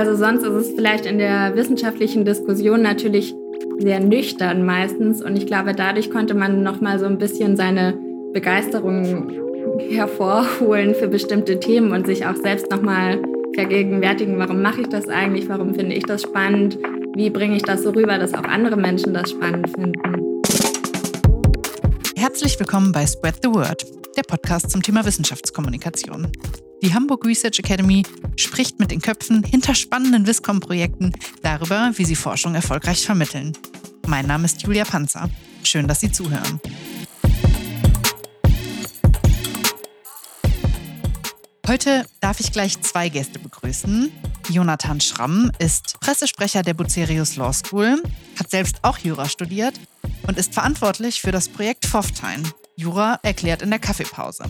Also sonst ist es vielleicht in der wissenschaftlichen Diskussion natürlich sehr nüchtern meistens und ich glaube, dadurch konnte man noch mal so ein bisschen seine Begeisterung hervorholen für bestimmte Themen und sich auch selbst noch mal vergegenwärtigen, warum mache ich das eigentlich, warum finde ich das spannend, wie bringe ich das so rüber, dass auch andere Menschen das spannend finden. Herzlich willkommen bei Spread the Word, der Podcast zum Thema Wissenschaftskommunikation. Die Hamburg Research Academy spricht mit den Köpfen hinter spannenden Wiscom-Projekten darüber, wie sie Forschung erfolgreich vermitteln. Mein Name ist Julia Panzer. Schön, dass Sie zuhören. Heute darf ich gleich zwei Gäste begrüßen. Jonathan Schramm ist Pressesprecher der Bucerius Law School, hat selbst auch Jura studiert und ist verantwortlich für das Projekt Foftine. Jura erklärt in der Kaffeepause.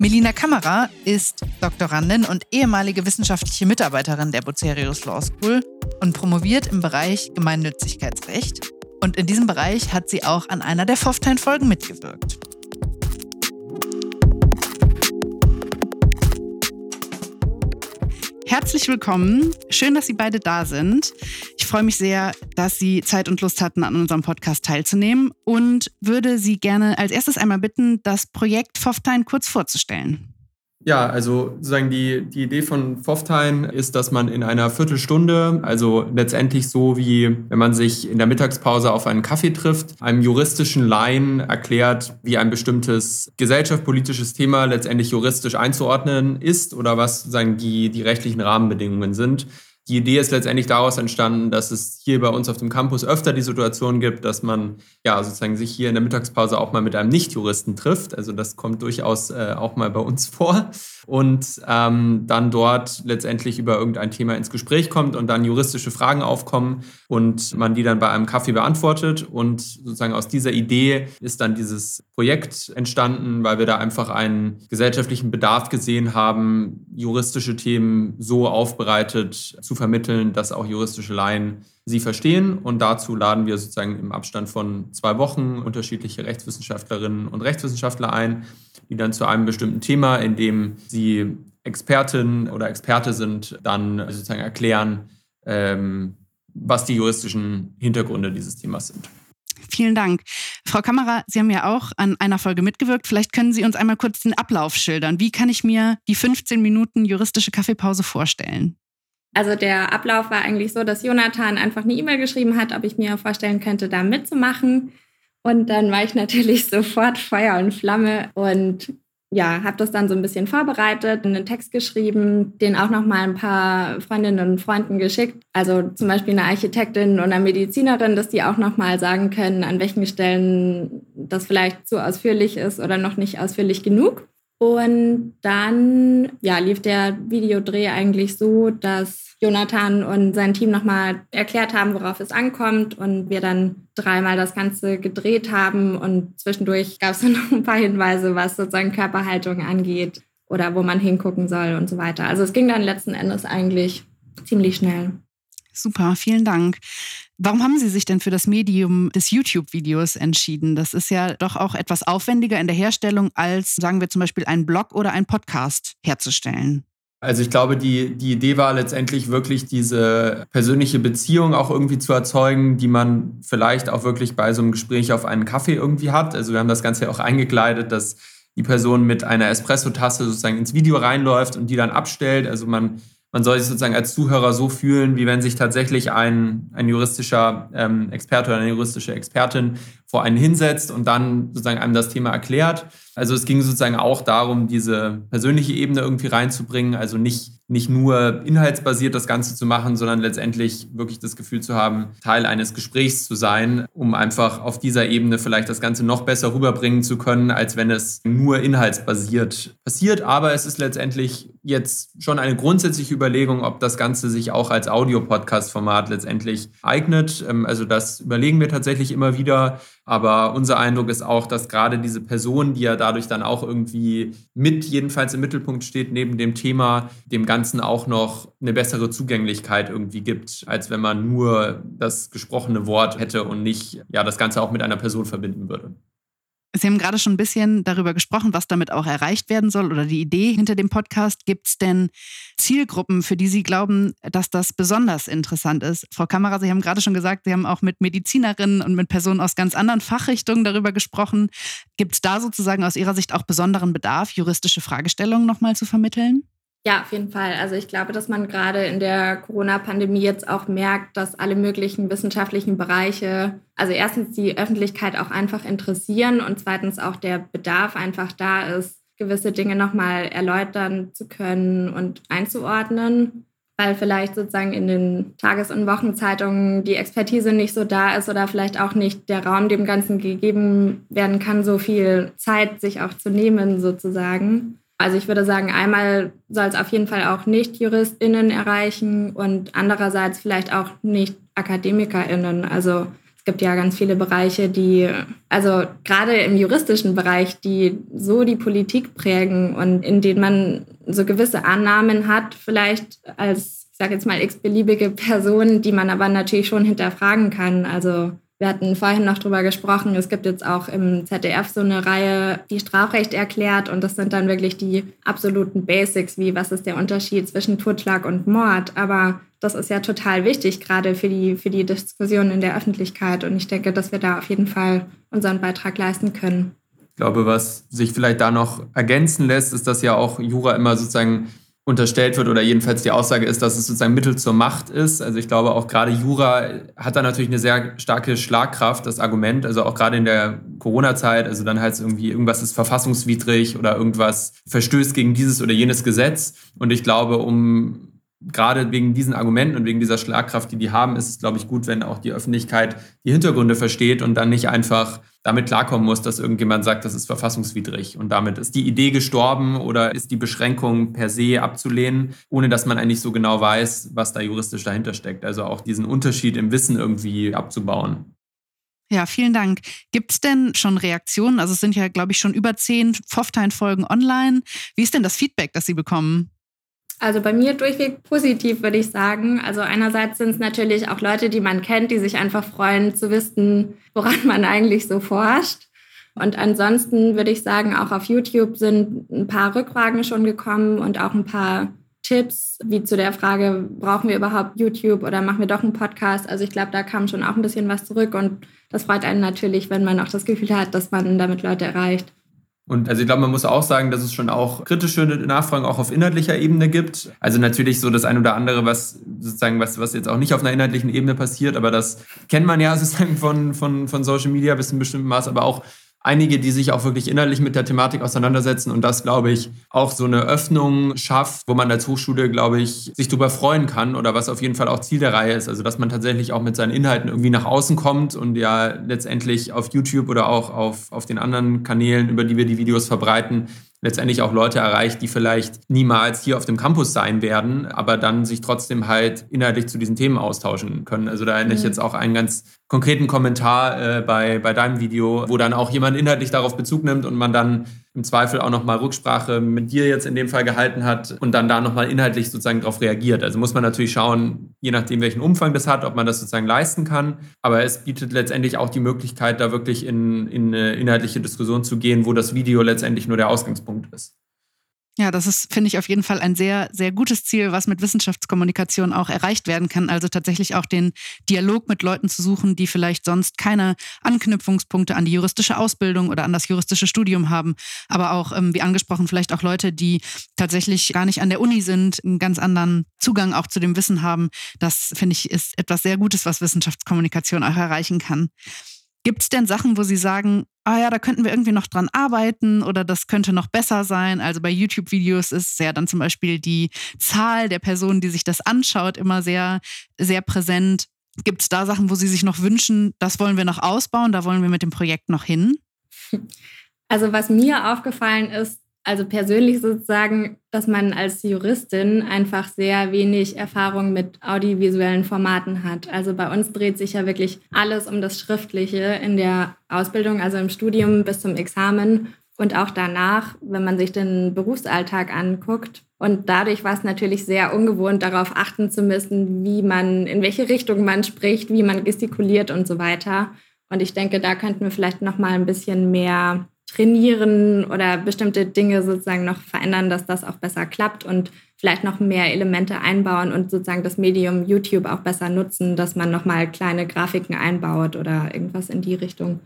Melina Kammerer ist Doktorandin und ehemalige wissenschaftliche Mitarbeiterin der Bucerius Law School und promoviert im Bereich Gemeinnützigkeitsrecht. Und in diesem Bereich hat sie auch an einer der Foftein-Folgen mitgewirkt. Herzlich willkommen. Schön, dass Sie beide da sind. Ich freue mich sehr, dass Sie Zeit und Lust hatten, an unserem Podcast teilzunehmen und würde Sie gerne als erstes einmal bitten, das Projekt Foftein kurz vorzustellen. Ja, also sozusagen die, die Idee von Foftein ist, dass man in einer Viertelstunde, also letztendlich so wie wenn man sich in der Mittagspause auf einen Kaffee trifft, einem juristischen Laien erklärt, wie ein bestimmtes gesellschaftspolitisches Thema letztendlich juristisch einzuordnen ist oder was sozusagen die, die rechtlichen Rahmenbedingungen sind. Die Idee ist letztendlich daraus entstanden, dass es hier bei uns auf dem Campus öfter die Situation gibt, dass man ja sozusagen sich hier in der Mittagspause auch mal mit einem Nichtjuristen trifft. Also das kommt durchaus äh, auch mal bei uns vor und ähm, dann dort letztendlich über irgendein Thema ins Gespräch kommt und dann juristische Fragen aufkommen und man die dann bei einem Kaffee beantwortet. Und sozusagen aus dieser Idee ist dann dieses Projekt entstanden, weil wir da einfach einen gesellschaftlichen Bedarf gesehen haben, juristische Themen so aufbereitet zu vermitteln, dass auch juristische Laien sie verstehen. Und dazu laden wir sozusagen im Abstand von zwei Wochen unterschiedliche Rechtswissenschaftlerinnen und Rechtswissenschaftler ein, die dann zu einem bestimmten Thema, in dem sie Expertin oder Experte sind, dann sozusagen erklären, ähm, was die juristischen Hintergründe dieses Themas sind. Vielen Dank. Frau Kammerer, Sie haben ja auch an einer Folge mitgewirkt. Vielleicht können Sie uns einmal kurz den Ablauf schildern. Wie kann ich mir die 15 Minuten juristische Kaffeepause vorstellen? Also der Ablauf war eigentlich so, dass Jonathan einfach eine E-Mail geschrieben hat, ob ich mir vorstellen könnte, da mitzumachen. Und dann war ich natürlich sofort Feuer und Flamme und ja, habe das dann so ein bisschen vorbereitet, einen Text geschrieben, den auch noch mal ein paar Freundinnen und Freunden geschickt. Also zum Beispiel eine Architektin oder eine Medizinerin, dass die auch noch mal sagen können, an welchen Stellen das vielleicht zu ausführlich ist oder noch nicht ausführlich genug. Und dann ja, lief der Videodreh eigentlich so, dass Jonathan und sein Team nochmal erklärt haben, worauf es ankommt und wir dann dreimal das Ganze gedreht haben und zwischendurch gab es noch ein paar Hinweise, was sozusagen Körperhaltung angeht oder wo man hingucken soll und so weiter. Also es ging dann letzten Endes eigentlich ziemlich schnell. Super, vielen Dank. Warum haben Sie sich denn für das Medium des YouTube-Videos entschieden? Das ist ja doch auch etwas aufwendiger in der Herstellung, als sagen wir zum Beispiel einen Blog oder einen Podcast herzustellen. Also ich glaube, die, die Idee war letztendlich wirklich diese persönliche Beziehung auch irgendwie zu erzeugen, die man vielleicht auch wirklich bei so einem Gespräch auf einen Kaffee irgendwie hat. Also wir haben das Ganze ja auch eingekleidet, dass die Person mit einer Espresso-Tasse sozusagen ins Video reinläuft und die dann abstellt. Also man man soll sich sozusagen als Zuhörer so fühlen, wie wenn sich tatsächlich ein, ein juristischer ähm, Experte oder eine juristische Expertin vor einen hinsetzt und dann sozusagen einem das Thema erklärt. Also es ging sozusagen auch darum, diese persönliche Ebene irgendwie reinzubringen, also nicht, nicht nur inhaltsbasiert das Ganze zu machen, sondern letztendlich wirklich das Gefühl zu haben, Teil eines Gesprächs zu sein, um einfach auf dieser Ebene vielleicht das Ganze noch besser rüberbringen zu können, als wenn es nur inhaltsbasiert passiert. Aber es ist letztendlich jetzt schon eine grundsätzliche Überlegung, ob das Ganze sich auch als Audio-Podcast-Format letztendlich eignet. Ähm, also das überlegen wir tatsächlich immer wieder. Aber unser Eindruck ist auch, dass gerade diese Person, die ja dadurch dann auch irgendwie mit jedenfalls im Mittelpunkt steht, neben dem Thema, dem Ganzen auch noch eine bessere Zugänglichkeit irgendwie gibt, als wenn man nur das gesprochene Wort hätte und nicht ja das Ganze auch mit einer Person verbinden würde. Sie haben gerade schon ein bisschen darüber gesprochen, was damit auch erreicht werden soll oder die Idee hinter dem Podcast. Gibt es denn Zielgruppen, für die Sie glauben, dass das besonders interessant ist? Frau Kammerer, Sie haben gerade schon gesagt, Sie haben auch mit Medizinerinnen und mit Personen aus ganz anderen Fachrichtungen darüber gesprochen. Gibt es da sozusagen aus Ihrer Sicht auch besonderen Bedarf, juristische Fragestellungen nochmal zu vermitteln? Ja, auf jeden Fall. Also ich glaube, dass man gerade in der Corona-Pandemie jetzt auch merkt, dass alle möglichen wissenschaftlichen Bereiche, also erstens die Öffentlichkeit auch einfach interessieren und zweitens auch der Bedarf einfach da ist, gewisse Dinge nochmal erläutern zu können und einzuordnen, weil vielleicht sozusagen in den Tages- und Wochenzeitungen die Expertise nicht so da ist oder vielleicht auch nicht der Raum dem Ganzen gegeben werden kann, so viel Zeit sich auch zu nehmen sozusagen. Also ich würde sagen, einmal soll es auf jeden Fall auch Nicht-JuristInnen erreichen und andererseits vielleicht auch nicht AkademikerInnen. Also es gibt ja ganz viele Bereiche, die, also gerade im juristischen Bereich, die so die Politik prägen und in denen man so gewisse Annahmen hat, vielleicht als, ich sage jetzt mal, x-beliebige Person, die man aber natürlich schon hinterfragen kann. Also wir hatten vorhin noch drüber gesprochen, es gibt jetzt auch im ZDF so eine Reihe, die Strafrecht erklärt und das sind dann wirklich die absoluten Basics, wie was ist der Unterschied zwischen Totschlag und Mord. Aber das ist ja total wichtig, gerade für die, für die Diskussion in der Öffentlichkeit und ich denke, dass wir da auf jeden Fall unseren Beitrag leisten können. Ich glaube, was sich vielleicht da noch ergänzen lässt, ist, dass ja auch Jura immer sozusagen unterstellt wird oder jedenfalls die Aussage ist, dass es sozusagen Mittel zur Macht ist. Also ich glaube auch gerade Jura hat da natürlich eine sehr starke Schlagkraft, das Argument, also auch gerade in der Corona-Zeit, also dann heißt es irgendwie, irgendwas ist verfassungswidrig oder irgendwas verstößt gegen dieses oder jenes Gesetz. Und ich glaube, um gerade wegen diesen Argumenten und wegen dieser Schlagkraft, die die haben, ist es, glaube ich, gut, wenn auch die Öffentlichkeit die Hintergründe versteht und dann nicht einfach damit klarkommen muss, dass irgendjemand sagt, das ist verfassungswidrig und damit ist die Idee gestorben oder ist die Beschränkung per se abzulehnen, ohne dass man eigentlich so genau weiß, was da juristisch dahinter steckt. Also auch diesen Unterschied im Wissen irgendwie abzubauen. Ja, vielen Dank. Gibt es denn schon Reaktionen? Also es sind ja, glaube ich, schon über zehn Pfofftein-Folgen online. Wie ist denn das Feedback, das Sie bekommen? Also bei mir durchweg positiv, würde ich sagen. Also einerseits sind es natürlich auch Leute, die man kennt, die sich einfach freuen zu wissen, woran man eigentlich so forscht. Und ansonsten würde ich sagen, auch auf YouTube sind ein paar Rückfragen schon gekommen und auch ein paar Tipps, wie zu der Frage, brauchen wir überhaupt YouTube oder machen wir doch einen Podcast? Also ich glaube, da kam schon auch ein bisschen was zurück und das freut einen natürlich, wenn man auch das Gefühl hat, dass man damit Leute erreicht. Und also ich glaube, man muss auch sagen, dass es schon auch kritische Nachfragen auch auf inhaltlicher Ebene gibt. Also natürlich so das ein oder andere, was sozusagen, was, was jetzt auch nicht auf einer inhaltlichen Ebene passiert, aber das kennt man ja sozusagen von, von, von Social Media bis zu einem bestimmten Maß, aber auch einige, die sich auch wirklich inhaltlich mit der Thematik auseinandersetzen und das, glaube ich, auch so eine Öffnung schafft, wo man als Hochschule, glaube ich, sich darüber freuen kann oder was auf jeden Fall auch Ziel der Reihe ist. Also, dass man tatsächlich auch mit seinen Inhalten irgendwie nach außen kommt und ja letztendlich auf YouTube oder auch auf, auf den anderen Kanälen, über die wir die Videos verbreiten, letztendlich auch Leute erreicht, die vielleicht niemals hier auf dem Campus sein werden, aber dann sich trotzdem halt inhaltlich zu diesen Themen austauschen können. Also da erinnere mhm. ich jetzt auch einen ganz konkreten Kommentar äh, bei, bei deinem Video, wo dann auch jemand inhaltlich darauf Bezug nimmt und man dann im Zweifel auch nochmal Rücksprache mit dir jetzt in dem Fall gehalten hat und dann da nochmal inhaltlich sozusagen darauf reagiert. Also muss man natürlich schauen, je nachdem, welchen Umfang das hat, ob man das sozusagen leisten kann. Aber es bietet letztendlich auch die Möglichkeit, da wirklich in, in eine inhaltliche Diskussion zu gehen, wo das Video letztendlich nur der Ausgangspunkt ist. Ja, das ist, finde ich, auf jeden Fall ein sehr, sehr gutes Ziel, was mit Wissenschaftskommunikation auch erreicht werden kann. Also tatsächlich auch den Dialog mit Leuten zu suchen, die vielleicht sonst keine Anknüpfungspunkte an die juristische Ausbildung oder an das juristische Studium haben. Aber auch, ähm, wie angesprochen, vielleicht auch Leute, die tatsächlich gar nicht an der Uni sind, einen ganz anderen Zugang auch zu dem Wissen haben. Das, finde ich, ist etwas sehr Gutes, was Wissenschaftskommunikation auch erreichen kann. Gibt es denn Sachen, wo Sie sagen, ah ja, da könnten wir irgendwie noch dran arbeiten oder das könnte noch besser sein? Also bei YouTube-Videos ist ja dann zum Beispiel die Zahl der Personen, die sich das anschaut, immer sehr, sehr präsent. Gibt es da Sachen, wo Sie sich noch wünschen, das wollen wir noch ausbauen, da wollen wir mit dem Projekt noch hin? Also was mir aufgefallen ist, also persönlich sozusagen, dass man als Juristin einfach sehr wenig Erfahrung mit audiovisuellen Formaten hat. Also bei uns dreht sich ja wirklich alles um das Schriftliche in der Ausbildung, also im Studium bis zum Examen und auch danach, wenn man sich den Berufsalltag anguckt. Und dadurch war es natürlich sehr ungewohnt, darauf achten zu müssen, wie man, in welche Richtung man spricht, wie man gestikuliert und so weiter. Und ich denke, da könnten wir vielleicht noch mal ein bisschen mehr trainieren oder bestimmte Dinge sozusagen noch verändern, dass das auch besser klappt und vielleicht noch mehr Elemente einbauen und sozusagen das Medium YouTube auch besser nutzen, dass man noch mal kleine Grafiken einbaut oder irgendwas in die Richtung.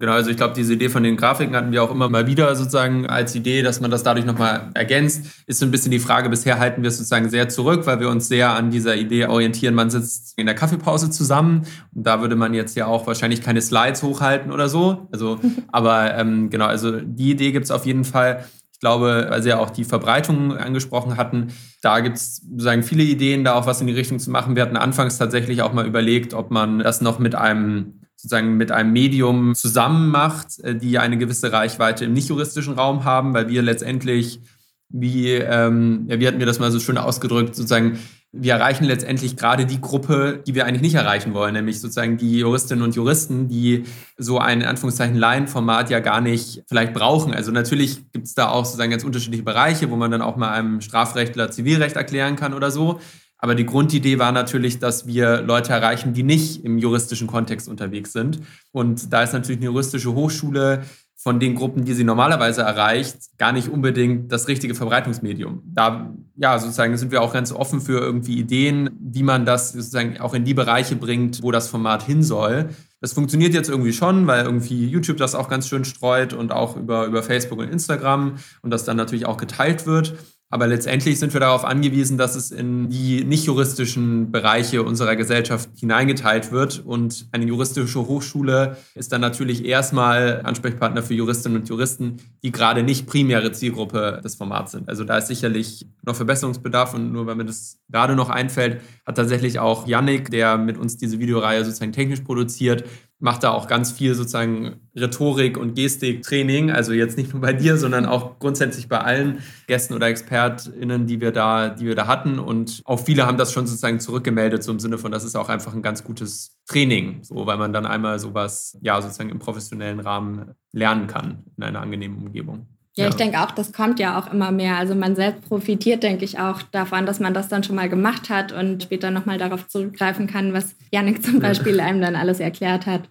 Genau, also ich glaube, diese Idee von den Grafiken hatten wir auch immer mal wieder sozusagen als Idee, dass man das dadurch nochmal ergänzt. Ist so ein bisschen die Frage, bisher halten wir es sozusagen sehr zurück, weil wir uns sehr an dieser Idee orientieren, man sitzt in der Kaffeepause zusammen und da würde man jetzt ja auch wahrscheinlich keine Slides hochhalten oder so. Also, aber ähm, genau, also die Idee gibt es auf jeden Fall. Ich glaube, weil Sie ja auch die Verbreitung angesprochen hatten, da gibt es sozusagen viele Ideen, da auch was in die Richtung zu machen. Wir hatten anfangs tatsächlich auch mal überlegt, ob man das noch mit einem sozusagen mit einem Medium zusammen macht, äh, die eine gewisse Reichweite im nicht-juristischen Raum haben, weil wir letztendlich, wie, ähm, ja, wie hatten wir das mal so schön ausgedrückt, sozusagen, wir erreichen letztendlich gerade die Gruppe, die wir eigentlich nicht erreichen wollen, nämlich sozusagen die Juristinnen und Juristen, die so ein in Anführungszeichen Laienformat ja gar nicht vielleicht brauchen. Also natürlich gibt es da auch sozusagen ganz unterschiedliche Bereiche, wo man dann auch mal einem Strafrechtler Zivilrecht erklären kann oder so. Aber die Grundidee war natürlich, dass wir Leute erreichen, die nicht im juristischen Kontext unterwegs sind. Und da ist natürlich eine juristische Hochschule von den Gruppen, die sie normalerweise erreicht, gar nicht unbedingt das richtige Verbreitungsmedium. Da, ja, sozusagen sind wir auch ganz offen für irgendwie Ideen, wie man das sozusagen auch in die Bereiche bringt, wo das Format hin soll. Das funktioniert jetzt irgendwie schon, weil irgendwie YouTube das auch ganz schön streut und auch über, über Facebook und Instagram und das dann natürlich auch geteilt wird. Aber letztendlich sind wir darauf angewiesen, dass es in die nicht juristischen Bereiche unserer Gesellschaft hineingeteilt wird. Und eine juristische Hochschule ist dann natürlich erstmal Ansprechpartner für Juristinnen und Juristen, die gerade nicht primäre Zielgruppe des Formats sind. Also da ist sicherlich noch Verbesserungsbedarf. Und nur weil mir das gerade noch einfällt, hat tatsächlich auch Yannick, der mit uns diese Videoreihe sozusagen technisch produziert, macht da auch ganz viel sozusagen Rhetorik und Gestik-Training. Also jetzt nicht nur bei dir, sondern auch grundsätzlich bei allen Gästen oder ExpertInnen, die wir da, die wir da hatten. Und auch viele haben das schon sozusagen zurückgemeldet, so im Sinne von, das ist auch einfach ein ganz gutes Training, so weil man dann einmal sowas ja sozusagen im professionellen Rahmen lernen kann in einer angenehmen Umgebung. Ja, ich denke auch, das kommt ja auch immer mehr. Also man selbst profitiert, denke ich, auch davon, dass man das dann schon mal gemacht hat und später nochmal darauf zurückgreifen kann, was Janik zum Beispiel einem dann alles erklärt hat.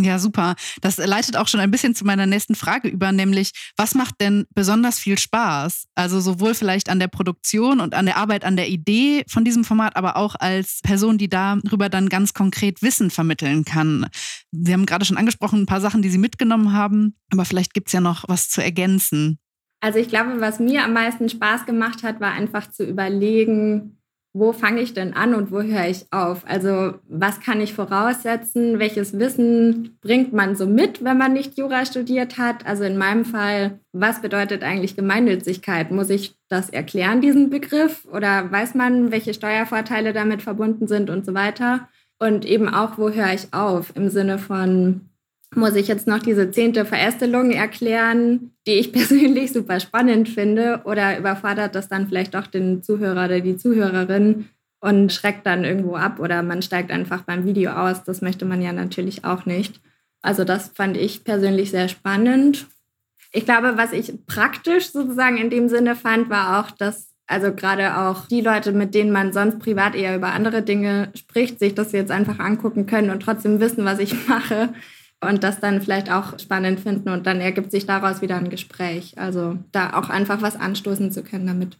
Ja, super. Das leitet auch schon ein bisschen zu meiner nächsten Frage über, nämlich, was macht denn besonders viel Spaß? Also sowohl vielleicht an der Produktion und an der Arbeit an der Idee von diesem Format, aber auch als Person, die darüber dann ganz konkret Wissen vermitteln kann. Sie haben gerade schon angesprochen, ein paar Sachen, die Sie mitgenommen haben, aber vielleicht gibt es ja noch was zu ergänzen. Also ich glaube, was mir am meisten Spaß gemacht hat, war einfach zu überlegen, wo fange ich denn an und wo höre ich auf? Also was kann ich voraussetzen? Welches Wissen bringt man so mit, wenn man nicht Jura studiert hat? Also in meinem Fall, was bedeutet eigentlich Gemeinnützigkeit? Muss ich das erklären, diesen Begriff? Oder weiß man, welche Steuervorteile damit verbunden sind und so weiter? Und eben auch, wo höre ich auf? Im Sinne von, muss ich jetzt noch diese zehnte Verästelung erklären, die ich persönlich super spannend finde, oder überfordert das dann vielleicht doch den Zuhörer oder die Zuhörerin und schreckt dann irgendwo ab oder man steigt einfach beim Video aus. Das möchte man ja natürlich auch nicht. Also das fand ich persönlich sehr spannend. Ich glaube, was ich praktisch sozusagen in dem Sinne fand, war auch, dass also gerade auch die Leute, mit denen man sonst privat eher über andere Dinge spricht, sich das jetzt einfach angucken können und trotzdem wissen, was ich mache und das dann vielleicht auch spannend finden und dann ergibt sich daraus wieder ein Gespräch. Also da auch einfach was anstoßen zu können damit.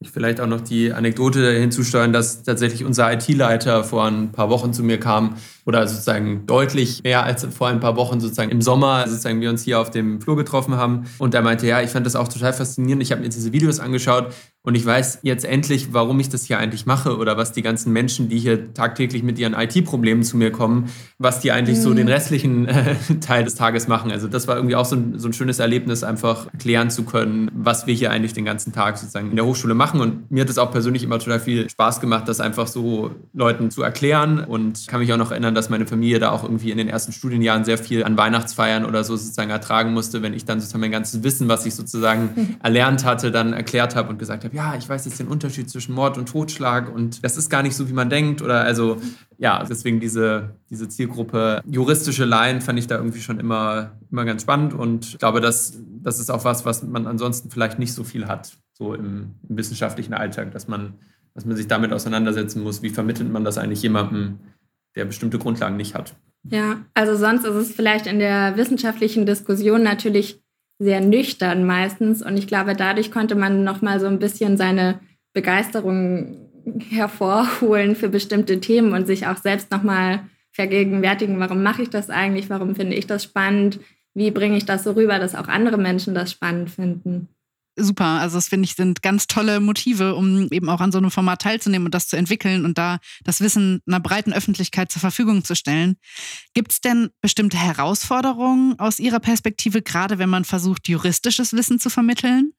Ich vielleicht auch noch die Anekdote hinzusteuern, dass tatsächlich unser IT-Leiter vor ein paar Wochen zu mir kam oder sozusagen deutlich mehr als vor ein paar Wochen sozusagen im Sommer sozusagen wir uns hier auf dem Flur getroffen haben und er meinte, ja, ich fand das auch total faszinierend. Ich habe mir diese Videos angeschaut und ich weiß jetzt endlich, warum ich das hier eigentlich mache oder was die ganzen Menschen, die hier tagtäglich mit ihren IT-Problemen zu mir kommen, was die eigentlich mhm. so den restlichen äh, Teil des Tages machen. Also das war irgendwie auch so ein, so ein schönes Erlebnis, einfach erklären zu können, was wir hier eigentlich den ganzen Tag sozusagen in der Hochschule machen. Und mir hat es auch persönlich immer total viel Spaß gemacht, das einfach so Leuten zu erklären. Und kann mich auch noch erinnern, dass meine Familie da auch irgendwie in den ersten Studienjahren sehr viel an Weihnachtsfeiern oder so sozusagen ertragen musste, wenn ich dann sozusagen mein ganzes Wissen, was ich sozusagen mhm. erlernt hatte, dann erklärt habe und gesagt habe, habe, ja, ich weiß jetzt den Unterschied zwischen Mord und Totschlag und das ist gar nicht so, wie man denkt. Oder also, ja, deswegen diese, diese Zielgruppe juristische Laien fand ich da irgendwie schon immer, immer ganz spannend und ich glaube, das, das ist auch was, was man ansonsten vielleicht nicht so viel hat, so im, im wissenschaftlichen Alltag, dass man, dass man sich damit auseinandersetzen muss, wie vermittelt man das eigentlich jemandem, der bestimmte Grundlagen nicht hat. Ja, also sonst ist es vielleicht in der wissenschaftlichen Diskussion natürlich sehr nüchtern meistens. Und ich glaube, dadurch konnte man noch mal so ein bisschen seine Begeisterung hervorholen für bestimmte Themen und sich auch selbst noch mal vergegenwärtigen, warum mache ich das eigentlich, warum finde ich das spannend, wie bringe ich das so rüber, dass auch andere Menschen das spannend finden super. Also das finde ich sind ganz tolle Motive, um eben auch an so einem Format teilzunehmen und das zu entwickeln und da das Wissen einer breiten Öffentlichkeit zur Verfügung zu stellen. Gibt es denn bestimmte Herausforderungen aus Ihrer Perspektive, gerade wenn man versucht, juristisches Wissen zu vermitteln?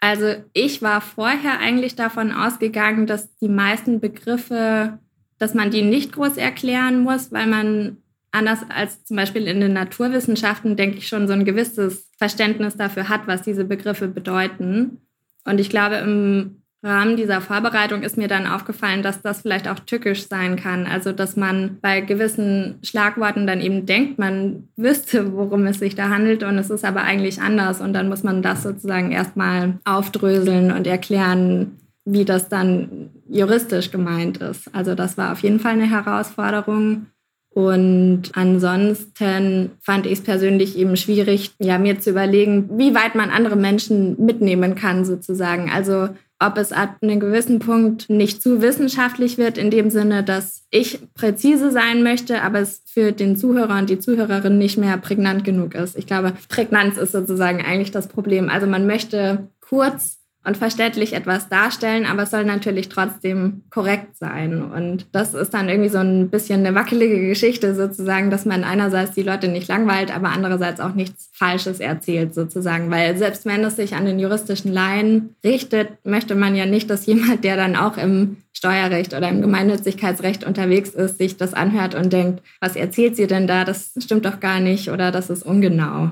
Also ich war vorher eigentlich davon ausgegangen, dass die meisten Begriffe, dass man die nicht groß erklären muss, weil man anders als zum Beispiel in den Naturwissenschaften, denke ich, schon so ein gewisses Verständnis dafür hat, was diese Begriffe bedeuten. Und ich glaube, im Rahmen dieser Vorbereitung ist mir dann aufgefallen, dass das vielleicht auch tückisch sein kann. Also, dass man bei gewissen Schlagworten dann eben denkt, man wüsste, worum es sich da handelt und es ist aber eigentlich anders. Und dann muss man das sozusagen erstmal aufdröseln und erklären, wie das dann juristisch gemeint ist. Also, das war auf jeden Fall eine Herausforderung. Und ansonsten fand ich es persönlich eben schwierig, ja, mir zu überlegen, wie weit man andere Menschen mitnehmen kann, sozusagen. Also ob es ab einem gewissen Punkt nicht zu wissenschaftlich wird, in dem Sinne, dass ich präzise sein möchte, aber es für den Zuhörer und die Zuhörerin nicht mehr prägnant genug ist. Ich glaube, Prägnanz ist sozusagen eigentlich das Problem. Also man möchte kurz und verständlich etwas darstellen, aber es soll natürlich trotzdem korrekt sein. Und das ist dann irgendwie so ein bisschen eine wackelige Geschichte sozusagen, dass man einerseits die Leute nicht langweilt, aber andererseits auch nichts Falsches erzählt sozusagen. Weil selbst wenn es sich an den juristischen Laien richtet, möchte man ja nicht, dass jemand, der dann auch im Steuerrecht oder im Gemeinnützigkeitsrecht unterwegs ist, sich das anhört und denkt, was erzählt sie denn da? Das stimmt doch gar nicht oder das ist ungenau.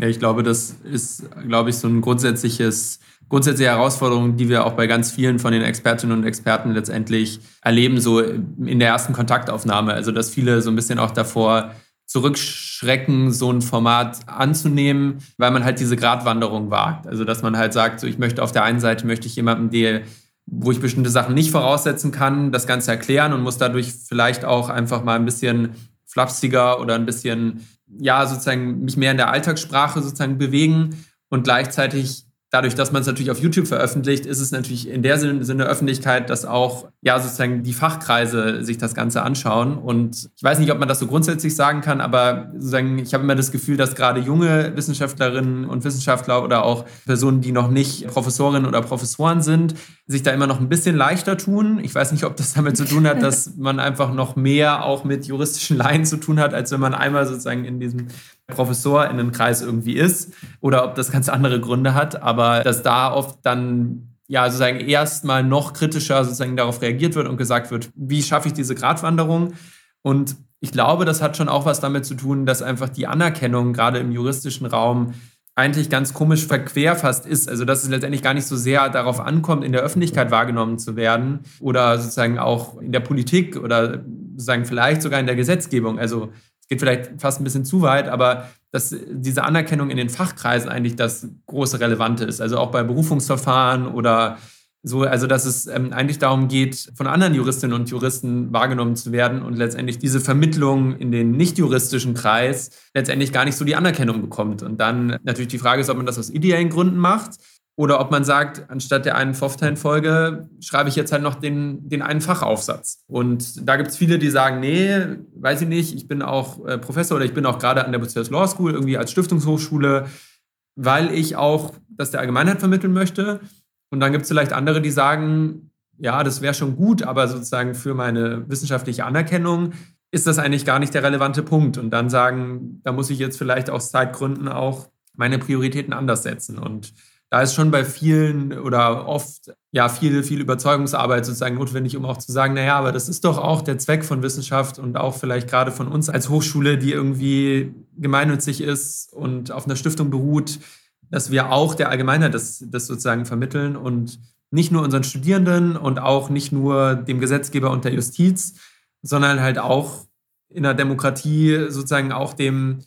Ja, ich glaube, das ist, glaube ich, so ein grundsätzliches grundsätzliche Herausforderung, die wir auch bei ganz vielen von den Expertinnen und Experten letztendlich erleben, so in der ersten Kontaktaufnahme. Also, dass viele so ein bisschen auch davor zurückschrecken, so ein Format anzunehmen, weil man halt diese Gratwanderung wagt. Also, dass man halt sagt, so, ich möchte auf der einen Seite möchte ich jemanden, der wo ich bestimmte Sachen nicht voraussetzen kann, das Ganze erklären und muss dadurch vielleicht auch einfach mal ein bisschen flapsiger oder ein bisschen, ja, sozusagen mich mehr in der Alltagssprache sozusagen bewegen und gleichzeitig dadurch, dass man es natürlich auf YouTube veröffentlicht, ist es natürlich in der Sinne Öffentlichkeit, dass auch ja sozusagen die Fachkreise sich das Ganze anschauen. Und ich weiß nicht, ob man das so grundsätzlich sagen kann, aber sozusagen ich habe immer das Gefühl, dass gerade junge Wissenschaftlerinnen und Wissenschaftler oder auch Personen, die noch nicht Professorinnen oder Professoren sind, sich da immer noch ein bisschen leichter tun. Ich weiß nicht, ob das damit zu tun hat, dass man einfach noch mehr auch mit juristischen Laien zu tun hat, als wenn man einmal sozusagen in diesem Professorinnenkreis irgendwie ist oder ob das ganz andere Gründe hat, aber dass da oft dann ja sozusagen erstmal noch kritischer sozusagen darauf reagiert wird und gesagt wird, wie schaffe ich diese Gratwanderung? Und ich glaube, das hat schon auch was damit zu tun, dass einfach die Anerkennung gerade im juristischen Raum eigentlich ganz komisch verquerfasst ist. Also dass es letztendlich gar nicht so sehr darauf ankommt, in der Öffentlichkeit wahrgenommen zu werden oder sozusagen auch in der Politik oder sozusagen vielleicht sogar in der Gesetzgebung. Also geht vielleicht fast ein bisschen zu weit, aber dass diese Anerkennung in den Fachkreisen eigentlich das große Relevante ist. Also auch bei Berufungsverfahren oder so, also dass es ähm, eigentlich darum geht, von anderen Juristinnen und Juristen wahrgenommen zu werden und letztendlich diese Vermittlung in den nicht-juristischen Kreis letztendlich gar nicht so die Anerkennung bekommt. Und dann natürlich die Frage ist, ob man das aus ideellen Gründen macht oder ob man sagt, anstatt der einen Pfofftein-Folge schreibe ich jetzt halt noch den, den einen Fachaufsatz. Und da gibt es viele, die sagen, nee, weiß ich nicht, ich bin auch äh, Professor oder ich bin auch gerade an der Bucerius Law School irgendwie als Stiftungshochschule, weil ich auch das der Allgemeinheit vermitteln möchte. Und dann gibt es vielleicht andere, die sagen, ja, das wäre schon gut, aber sozusagen für meine wissenschaftliche Anerkennung ist das eigentlich gar nicht der relevante Punkt. Und dann sagen, da muss ich jetzt vielleicht aus Zeitgründen auch meine Prioritäten anders setzen. Und da ist schon bei vielen oder oft ja viel, viel Überzeugungsarbeit sozusagen notwendig, um auch zu sagen, naja, aber das ist doch auch der Zweck von Wissenschaft und auch vielleicht gerade von uns als Hochschule, die irgendwie gemeinnützig ist und auf einer Stiftung beruht, dass wir auch der Allgemeinheit das, das sozusagen vermitteln und nicht nur unseren Studierenden und auch nicht nur dem Gesetzgeber und der Justiz, sondern halt auch in der Demokratie sozusagen auch dem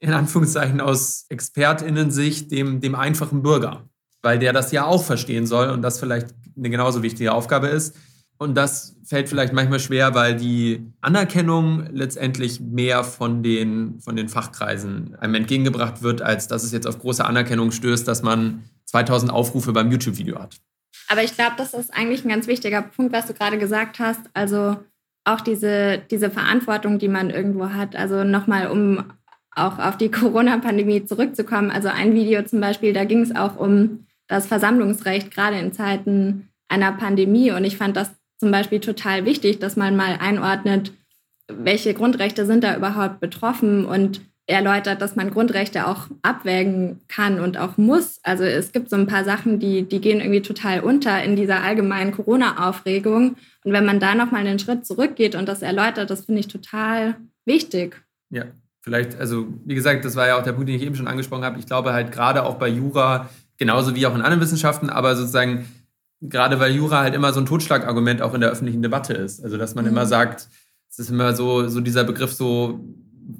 in Anführungszeichen aus ExpertInnen-Sicht dem, dem einfachen Bürger, weil der das ja auch verstehen soll und das vielleicht eine genauso wichtige Aufgabe ist. Und das fällt vielleicht manchmal schwer, weil die Anerkennung letztendlich mehr von den, von den Fachkreisen einem entgegengebracht wird, als dass es jetzt auf große Anerkennung stößt, dass man 2000 Aufrufe beim YouTube-Video hat. Aber ich glaube, das ist eigentlich ein ganz wichtiger Punkt, was du gerade gesagt hast. Also auch diese, diese Verantwortung, die man irgendwo hat. Also nochmal, um auch auf die Corona-Pandemie zurückzukommen. Also ein Video zum Beispiel, da ging es auch um das Versammlungsrecht, gerade in Zeiten einer Pandemie. Und ich fand das zum Beispiel total wichtig, dass man mal einordnet, welche Grundrechte sind da überhaupt betroffen und erläutert, dass man Grundrechte auch abwägen kann und auch muss. Also es gibt so ein paar Sachen, die, die gehen irgendwie total unter in dieser allgemeinen Corona-Aufregung. Und wenn man da nochmal einen Schritt zurückgeht und das erläutert, das finde ich total wichtig. Ja, vielleicht, also wie gesagt, das war ja auch der Punkt, den ich eben schon angesprochen habe. Ich glaube halt gerade auch bei Jura, genauso wie auch in anderen Wissenschaften, aber sozusagen gerade weil Jura halt immer so ein Totschlagargument auch in der öffentlichen Debatte ist. Also dass man mhm. immer sagt, es ist immer so, so dieser Begriff so,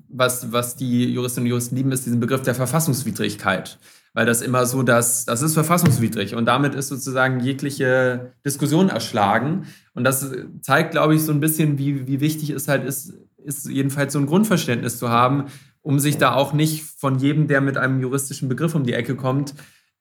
was, was die Juristinnen und Juristen lieben, ist diesen Begriff der Verfassungswidrigkeit. Weil das immer so, dass das ist verfassungswidrig und damit ist sozusagen jegliche Diskussion erschlagen. Und das zeigt, glaube ich, so ein bisschen, wie, wie wichtig es halt ist, ist jedenfalls so ein Grundverständnis zu haben, um sich da auch nicht von jedem, der mit einem juristischen Begriff um die Ecke kommt,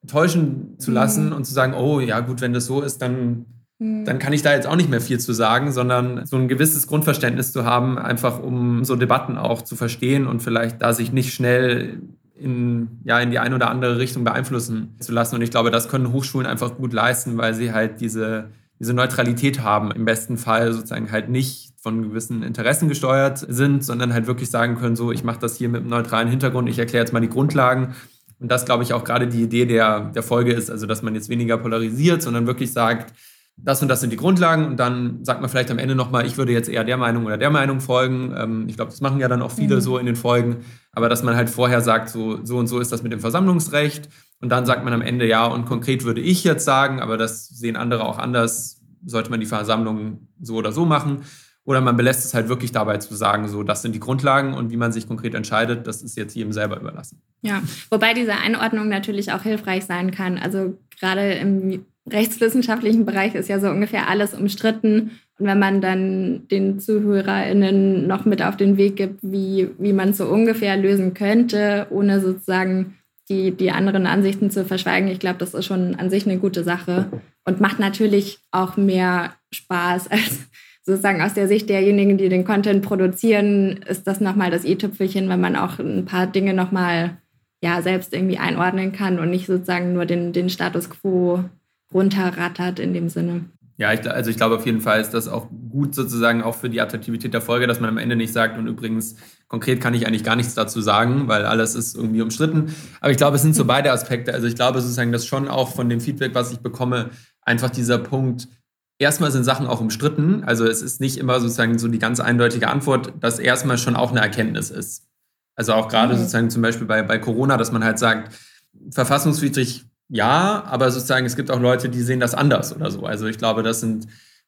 täuschen zu lassen mhm. und zu sagen, oh ja gut, wenn das so ist, dann, mhm. dann kann ich da jetzt auch nicht mehr viel zu sagen, sondern so ein gewisses Grundverständnis zu haben, einfach um so Debatten auch zu verstehen und vielleicht da sich nicht schnell in, ja, in die eine oder andere Richtung beeinflussen zu lassen. Und ich glaube, das können Hochschulen einfach gut leisten, weil sie halt diese, diese Neutralität haben. Im besten Fall sozusagen halt nicht von gewissen Interessen gesteuert sind, sondern halt wirklich sagen können, so, ich mache das hier mit einem neutralen Hintergrund, ich erkläre jetzt mal die Grundlagen und das, glaube ich, auch gerade die Idee der, der Folge ist, also dass man jetzt weniger polarisiert, sondern wirklich sagt, das und das sind die Grundlagen und dann sagt man vielleicht am Ende nochmal, ich würde jetzt eher der Meinung oder der Meinung folgen. Ähm, ich glaube, das machen ja dann auch viele mhm. so in den Folgen, aber dass man halt vorher sagt, so, so und so ist das mit dem Versammlungsrecht und dann sagt man am Ende, ja, und konkret würde ich jetzt sagen, aber das sehen andere auch anders, sollte man die Versammlung so oder so machen. Oder man belässt es halt wirklich dabei zu sagen, so, das sind die Grundlagen und wie man sich konkret entscheidet, das ist jetzt jedem selber überlassen. Ja, wobei diese Einordnung natürlich auch hilfreich sein kann. Also gerade im rechtswissenschaftlichen Bereich ist ja so ungefähr alles umstritten. Und wenn man dann den ZuhörerInnen noch mit auf den Weg gibt, wie, wie man es so ungefähr lösen könnte, ohne sozusagen die, die anderen Ansichten zu verschweigen, ich glaube, das ist schon an sich eine gute Sache und macht natürlich auch mehr Spaß als sozusagen aus der Sicht derjenigen, die den Content produzieren, ist das nochmal das i-Tüpfelchen, wenn man auch ein paar Dinge nochmal ja, selbst irgendwie einordnen kann und nicht sozusagen nur den, den Status quo runterrattert in dem Sinne. Ja, ich, also ich glaube auf jeden Fall ist das auch gut sozusagen auch für die Attraktivität der Folge, dass man am Ende nicht sagt, und übrigens konkret kann ich eigentlich gar nichts dazu sagen, weil alles ist irgendwie umstritten. Aber ich glaube, es sind so beide Aspekte. Also ich glaube sozusagen, dass schon auch von dem Feedback, was ich bekomme, einfach dieser Punkt, erstmal sind Sachen auch umstritten. Also es ist nicht immer sozusagen so die ganz eindeutige Antwort, dass erstmal schon auch eine Erkenntnis ist. Also auch gerade mhm. sozusagen zum Beispiel bei, bei Corona, dass man halt sagt, verfassungswidrig ja, aber sozusagen es gibt auch Leute, die sehen das anders oder so. Also ich glaube, das sind,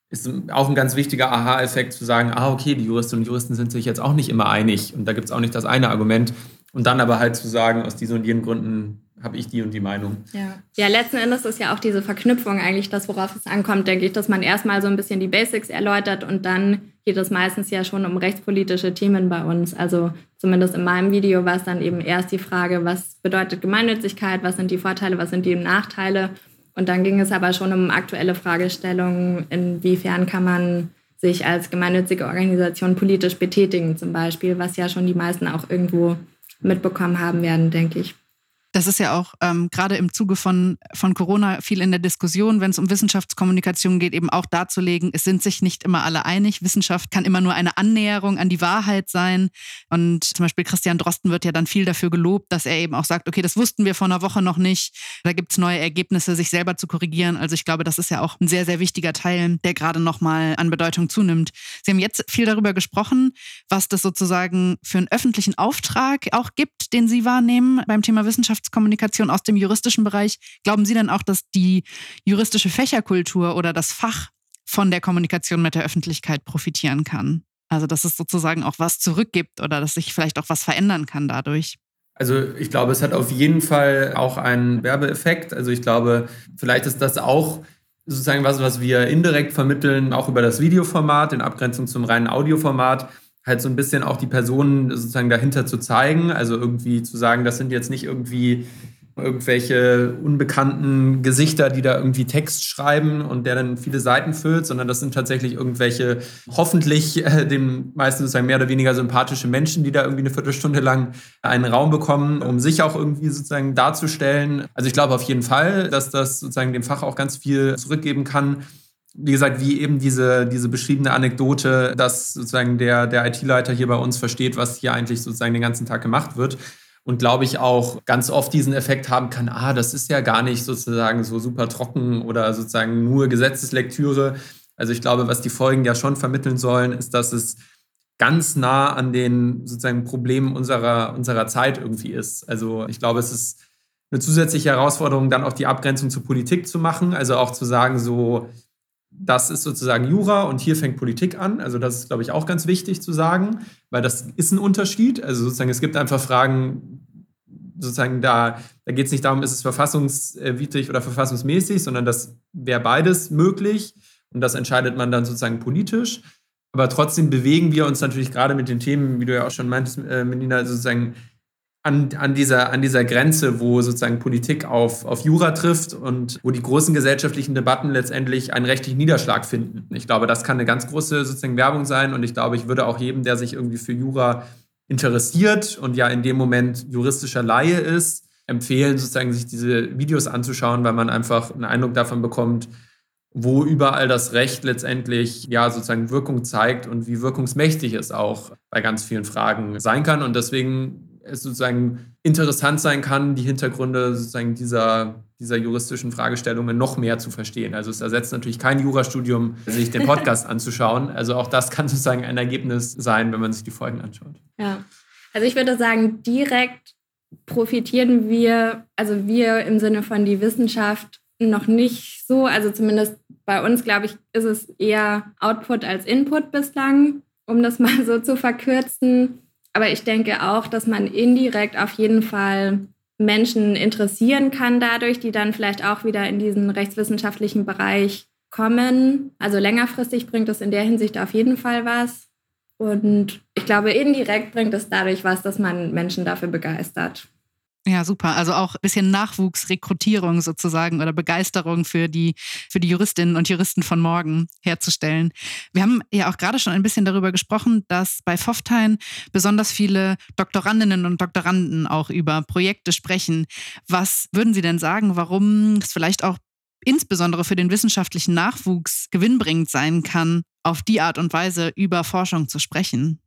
ist auch ein ganz wichtiger Aha-Effekt zu sagen, ah, okay, die Juristinnen und Juristen sind sich jetzt auch nicht immer einig und da gibt es auch nicht das eine Argument. Und dann aber halt zu sagen, aus diesen und jenen Gründen habe ich die und die Meinung. Ja. ja, letzten Endes ist ja auch diese Verknüpfung eigentlich das, worauf es ankommt, denke ich, dass man erstmal so ein bisschen die Basics erläutert und dann geht es meistens ja schon um rechtspolitische Themen bei uns. Also zumindest in meinem Video war es dann eben erst die Frage, was bedeutet Gemeinnützigkeit, was sind die Vorteile, was sind die Nachteile. Und dann ging es aber schon um aktuelle Fragestellungen, inwiefern kann man sich als gemeinnützige Organisation politisch betätigen zum Beispiel, was ja schon die meisten auch irgendwo mitbekommen haben werden, denke ich. Das ist ja auch ähm, gerade im Zuge von, von Corona viel in der Diskussion, wenn es um Wissenschaftskommunikation geht, eben auch darzulegen, es sind sich nicht immer alle einig. Wissenschaft kann immer nur eine Annäherung an die Wahrheit sein. Und zum Beispiel Christian Drosten wird ja dann viel dafür gelobt, dass er eben auch sagt, okay, das wussten wir vor einer Woche noch nicht. Da gibt es neue Ergebnisse, sich selber zu korrigieren. Also ich glaube, das ist ja auch ein sehr, sehr wichtiger Teil, der gerade nochmal an Bedeutung zunimmt. Sie haben jetzt viel darüber gesprochen, was das sozusagen für einen öffentlichen Auftrag auch gibt, den Sie wahrnehmen beim Thema Wissenschaft. Wissenschaftskommunikation aus dem juristischen Bereich. Glauben Sie denn auch, dass die juristische Fächerkultur oder das Fach von der Kommunikation mit der Öffentlichkeit profitieren kann? Also, dass es sozusagen auch was zurückgibt oder dass sich vielleicht auch was verändern kann dadurch? Also ich glaube, es hat auf jeden Fall auch einen Werbeeffekt. Also ich glaube, vielleicht ist das auch sozusagen was, was wir indirekt vermitteln, auch über das Videoformat, in Abgrenzung zum reinen Audioformat, halt so ein bisschen auch die Personen sozusagen dahinter zu zeigen. Also irgendwie zu sagen, das sind jetzt nicht irgendwie irgendwelche unbekannten Gesichter, die da irgendwie Text schreiben und der dann viele Seiten füllt, sondern das sind tatsächlich irgendwelche hoffentlich äh, den meisten sozusagen mehr oder weniger sympathische Menschen, die da irgendwie eine Viertelstunde lang einen Raum bekommen, um sich auch irgendwie sozusagen darzustellen. Also ich glaube auf jeden Fall, dass das sozusagen dem Fach auch ganz viel zurückgeben kann wie gesagt, wie eben diese, diese beschriebene Anekdote, dass sozusagen der, der IT-Leiter hier bei uns versteht, was hier eigentlich sozusagen den ganzen Tag gemacht wird und glaube ich auch ganz oft diesen Effekt haben kann, ah, das ist ja gar nicht sozusagen so super trocken oder sozusagen nur Gesetzeslektüre. Also ich glaube, was die Folgen ja schon vermitteln sollen, ist, dass es ganz nah an den sozusagen Problemen unserer, unserer Zeit irgendwie ist. Also ich glaube, es ist eine zusätzliche Herausforderung, dann auch die Abgrenzung zur Politik zu machen. Also auch zu sagen, so, das ist sozusagen Jura und hier fängt Politik an. Also das ist, glaube ich, auch ganz wichtig zu sagen, weil das ist ein Unterschied. Also sozusagen, es gibt einfach Fragen, sozusagen da, da geht es nicht darum, ist es verfassungswidrig oder verfassungsmäßig, sondern das wäre beides möglich und das entscheidet man dann sozusagen politisch. Aber trotzdem bewegen wir uns natürlich gerade mit den Themen, wie du ja auch schon meintest, äh, Melina, sozusagen an, an, dieser, an dieser Grenze, wo sozusagen Politik auf, auf Jura trifft und wo die großen gesellschaftlichen Debatten letztendlich einen rechtlichen Niederschlag finden. Ich glaube, das kann eine ganz große sozusagen Werbung sein und ich glaube, ich würde auch jedem, der sich irgendwie für Jura interessiert und ja in dem Moment juristischer Laie ist, empfehlen, sozusagen sich diese Videos anzuschauen, weil man einfach einen Eindruck davon bekommt, wo überall das Recht letztendlich ja sozusagen Wirkung zeigt und wie wirkungsmächtig es auch bei ganz vielen Fragen sein kann. Und deswegen es sozusagen interessant sein kann, die Hintergründe sozusagen dieser, dieser juristischen Fragestellungen noch mehr zu verstehen. Also es ersetzt natürlich kein Jurastudium, sich den Podcast anzuschauen. Also auch das kann sozusagen ein Ergebnis sein, wenn man sich die Folgen anschaut. Ja, also ich würde sagen, direkt profitieren wir, also wir im Sinne von die Wissenschaft noch nicht so, also zumindest bei uns, glaube ich, ist es eher Output als Input bislang, um das mal so zu verkürzen. Aber ich denke auch, dass man indirekt auf jeden Fall Menschen interessieren kann dadurch, die dann vielleicht auch wieder in diesen rechtswissenschaftlichen Bereich kommen. Also längerfristig bringt es in der Hinsicht auf jeden Fall was. Und ich glaube, indirekt bringt es dadurch was, dass man Menschen dafür begeistert. Ja, super. Also auch ein bisschen Nachwuchsrekrutierung sozusagen oder Begeisterung für die, für die Juristinnen und Juristen von morgen herzustellen. Wir haben ja auch gerade schon ein bisschen darüber gesprochen, dass bei Foftein besonders viele Doktorandinnen und Doktoranden auch über Projekte sprechen. Was würden Sie denn sagen, warum es vielleicht auch insbesondere für den wissenschaftlichen Nachwuchs gewinnbringend sein kann, auf die Art und Weise über Forschung zu sprechen?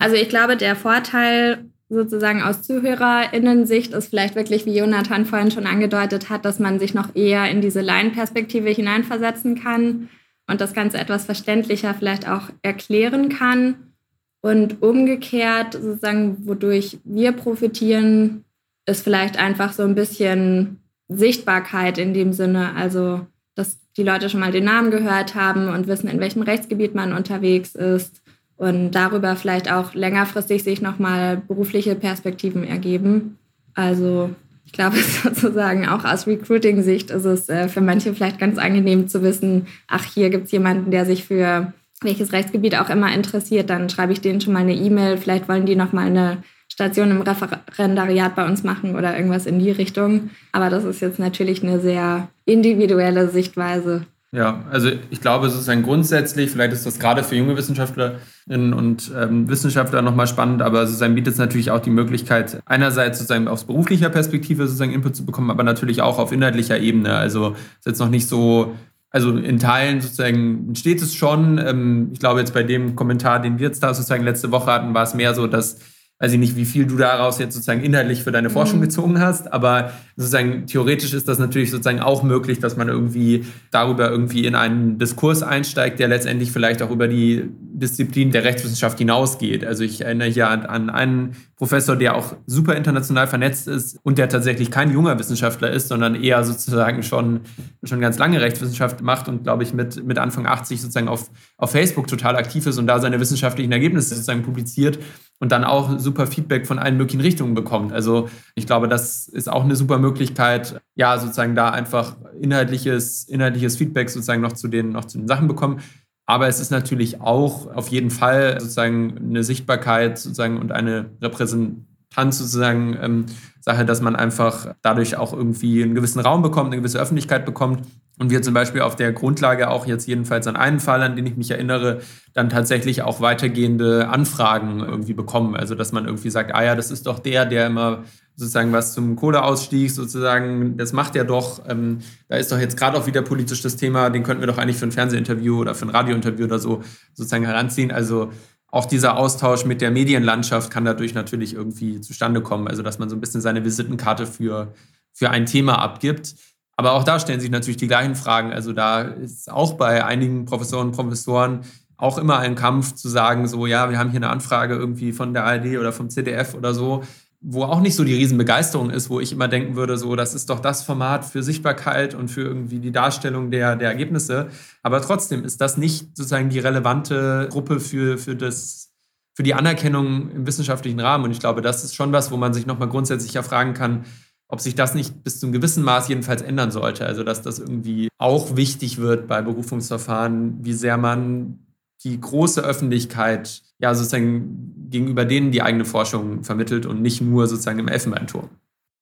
Also ich glaube, der Vorteil sozusagen aus ZuhörerInnen-Sicht ist vielleicht wirklich, wie Jonathan vorhin schon angedeutet hat, dass man sich noch eher in diese Laienperspektive hineinversetzen kann und das Ganze etwas verständlicher vielleicht auch erklären kann. Und umgekehrt, sozusagen, wodurch wir profitieren, ist vielleicht einfach so ein bisschen Sichtbarkeit in dem Sinne. Also, dass die Leute schon mal den Namen gehört haben und wissen, in welchem Rechtsgebiet man unterwegs ist und darüber vielleicht auch längerfristig sich nochmal berufliche Perspektiven ergeben. Also ich glaube sozusagen auch aus Recruiting-Sicht ist es äh, für manche vielleicht ganz angenehm zu wissen, ach, hier gibt es jemanden, der sich für welches Rechtsgebiet auch immer interessiert, dann schreibe ich denen schon mal eine E-Mail, vielleicht wollen die nochmal eine Station im Referendariat bei uns machen oder irgendwas in die Richtung. Aber das ist jetzt natürlich eine sehr individuelle Sichtweise. Ja, also ich glaube sozusagen grundsätzlich, vielleicht ist das gerade für junge Wissenschaftlerinnen und ähm, Wissenschaftler nochmal spannend, aber sozusagen bietet es natürlich auch die Möglichkeit, einerseits sozusagen aus beruflicher Perspektive sozusagen Input zu bekommen, aber natürlich auch auf inhaltlicher Ebene. Also ist jetzt noch nicht so, also in Teilen sozusagen steht es schon. Ähm, ich glaube jetzt bei dem Kommentar, den wir jetzt da sozusagen letzte Woche hatten, war es mehr so, dass weiß ich nicht, wie viel du daraus jetzt sozusagen inhaltlich für deine Forschung mhm. gezogen hast, aber sozusagen theoretisch ist das natürlich sozusagen auch möglich, dass man irgendwie darüber irgendwie in einen Diskurs einsteigt, der letztendlich vielleicht auch über die Disziplin der Rechtswissenschaft hinausgeht. Also ich erinnere hier an, einen Professor, der auch super international vernetzt ist und der tatsächlich kein junger Wissenschaftler ist, sondern eher sozusagen schon, schon ganz lange Rechtswissenschaft macht und, glaube ich, mit, mit Anfang 80 sozusagen auf, auf Facebook total aktiv ist und da seine wissenschaftlichen Ergebnisse sozusagen publiziert und dann auch super Feedback von allen möglichen Richtungen bekommt. Also ich glaube, das ist auch eine super Möglichkeit, ja, sozusagen da einfach inhaltliches, inhaltliches Feedback sozusagen noch zu den, noch zu den Sachen bekommen. Aber es ist natürlich auch auf jeden Fall sozusagen eine Sichtbarkeit sozusagen und eine Repräsentanz sozusagen ähm, Sache, dass man einfach dadurch auch irgendwie einen gewissen Raum bekommt, eine gewisse Öffentlichkeit bekommt. Und wir zum Beispiel auf der Grundlage auch jetzt jedenfalls an einen Fall, an den ich mich erinnere, dann tatsächlich auch weitergehende Anfragen irgendwie bekommen. Also dass man irgendwie sagt, ah ja, das ist doch der, der immer sozusagen was zum Kohleausstieg sozusagen, das macht er doch. Ähm, da ist doch jetzt gerade auch wieder politisch das Thema, den könnten wir doch eigentlich für ein Fernsehinterview oder für ein Radiointerview oder so sozusagen heranziehen. Also auch dieser Austausch mit der Medienlandschaft kann dadurch natürlich irgendwie zustande kommen. Also dass man so ein bisschen seine Visitenkarte für, für ein Thema abgibt. Aber auch da stellen sich natürlich die gleichen Fragen. Also da ist auch bei einigen Professoren und Professoren auch immer ein Kampf zu sagen, so ja, wir haben hier eine Anfrage irgendwie von der ARD oder vom CDF oder so wo auch nicht so die Riesenbegeisterung ist, wo ich immer denken würde, so, das ist doch das Format für Sichtbarkeit und für irgendwie die Darstellung der, der Ergebnisse. Aber trotzdem ist das nicht sozusagen die relevante Gruppe für, für, das, für die Anerkennung im wissenschaftlichen Rahmen. Und ich glaube, das ist schon was, wo man sich nochmal grundsätzlich ja fragen kann, ob sich das nicht bis zu einem gewissen Maß jedenfalls ändern sollte. Also, dass das irgendwie auch wichtig wird bei Berufungsverfahren, wie sehr man die große Öffentlichkeit ja sozusagen gegenüber denen die eigene Forschung vermittelt und nicht nur sozusagen im Elfenbeinturm.